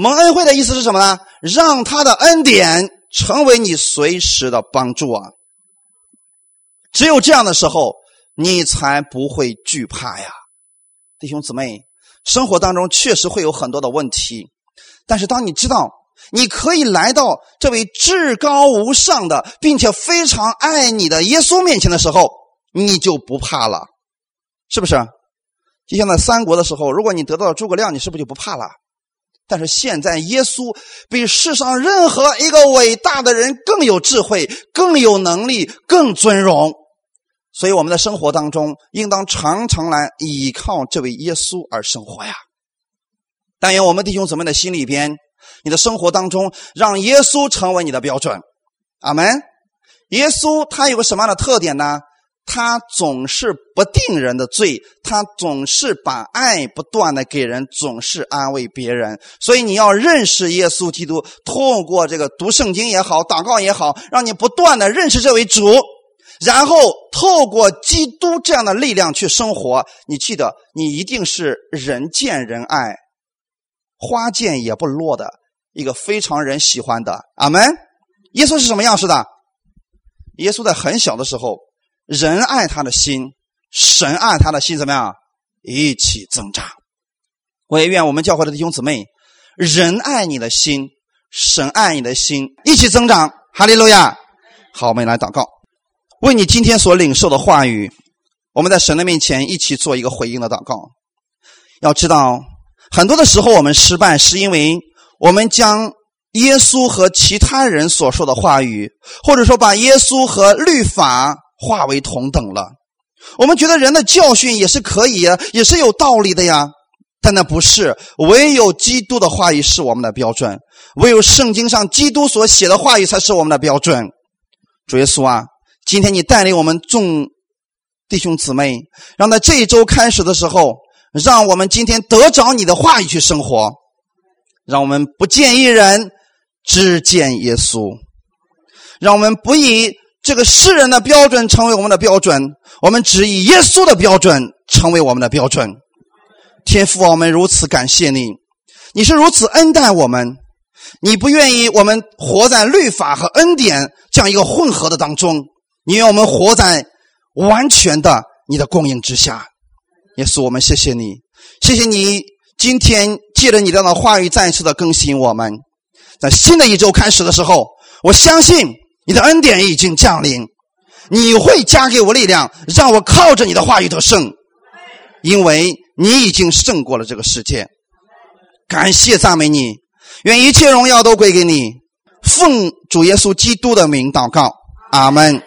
蒙恩惠的意思是什么呢？让他的恩典成为你随时的帮助啊！只有这样的时候，你才不会惧怕呀，弟兄姊妹。生活当中确实会有很多的问题，但是当你知道你可以来到这位至高无上的，并且非常爱你的耶稣面前的时候，你就不怕了，是不是？就像在三国的时候，如果你得到了诸葛亮，你是不是就不怕了？但是现在，耶稣比世上任何一个伟大的人更有智慧、更有能力、更尊荣。所以，我们的生活当中应当常常来依靠这位耶稣而生活呀。但愿我们弟兄姊妹的心里边，你的生活当中让耶稣成为你的标准。阿门。耶稣他有个什么样的特点呢？他总是不定人的罪，他总是把爱不断的给人，总是安慰别人。所以你要认识耶稣基督，通过这个读圣经也好，祷告也好，让你不断的认识这位主，然后透过基督这样的力量去生活。你记得，你一定是人见人爱，花见也不落的一个非常人喜欢的。阿门。耶稣是什么样式的？耶稣在很小的时候。人爱他的心，神爱他的心，怎么样？一起增长。我也愿我们教会的弟兄姊妹，人爱你的心，神爱你的心，一起增长。哈利路亚！好，我们来祷告，为你今天所领受的话语，我们在神的面前一起做一个回应的祷告。要知道，很多的时候我们失败，是因为我们将耶稣和其他人所说的话语，或者说把耶稣和律法。化为同等了，我们觉得人的教训也是可以，也是有道理的呀，但那不是唯有基督的话语是我们的标准，唯有圣经上基督所写的话语才是我们的标准。主耶稣啊，今天你带领我们众弟兄姊妹，让在这一周开始的时候，让我们今天得着你的话语去生活，让我们不见一人，只见耶稣，让我们不以。这个世人的标准成为我们的标准，我们只以耶稣的标准成为我们的标准。天父，我们如此感谢你，你是如此恩待我们，你不愿意我们活在律法和恩典这样一个混合的当中，你愿我们活在完全的你的供应之下。耶稣，我们谢谢你，谢谢你今天借着你这样的话语再一次的更新我们，在新的一周开始的时候，我相信。你的恩典已经降临，你会加给我力量，让我靠着你的话语得胜，因为你已经胜过了这个世界。感谢赞美你，愿一切荣耀都归给你。奉主耶稣基督的名祷告，阿门。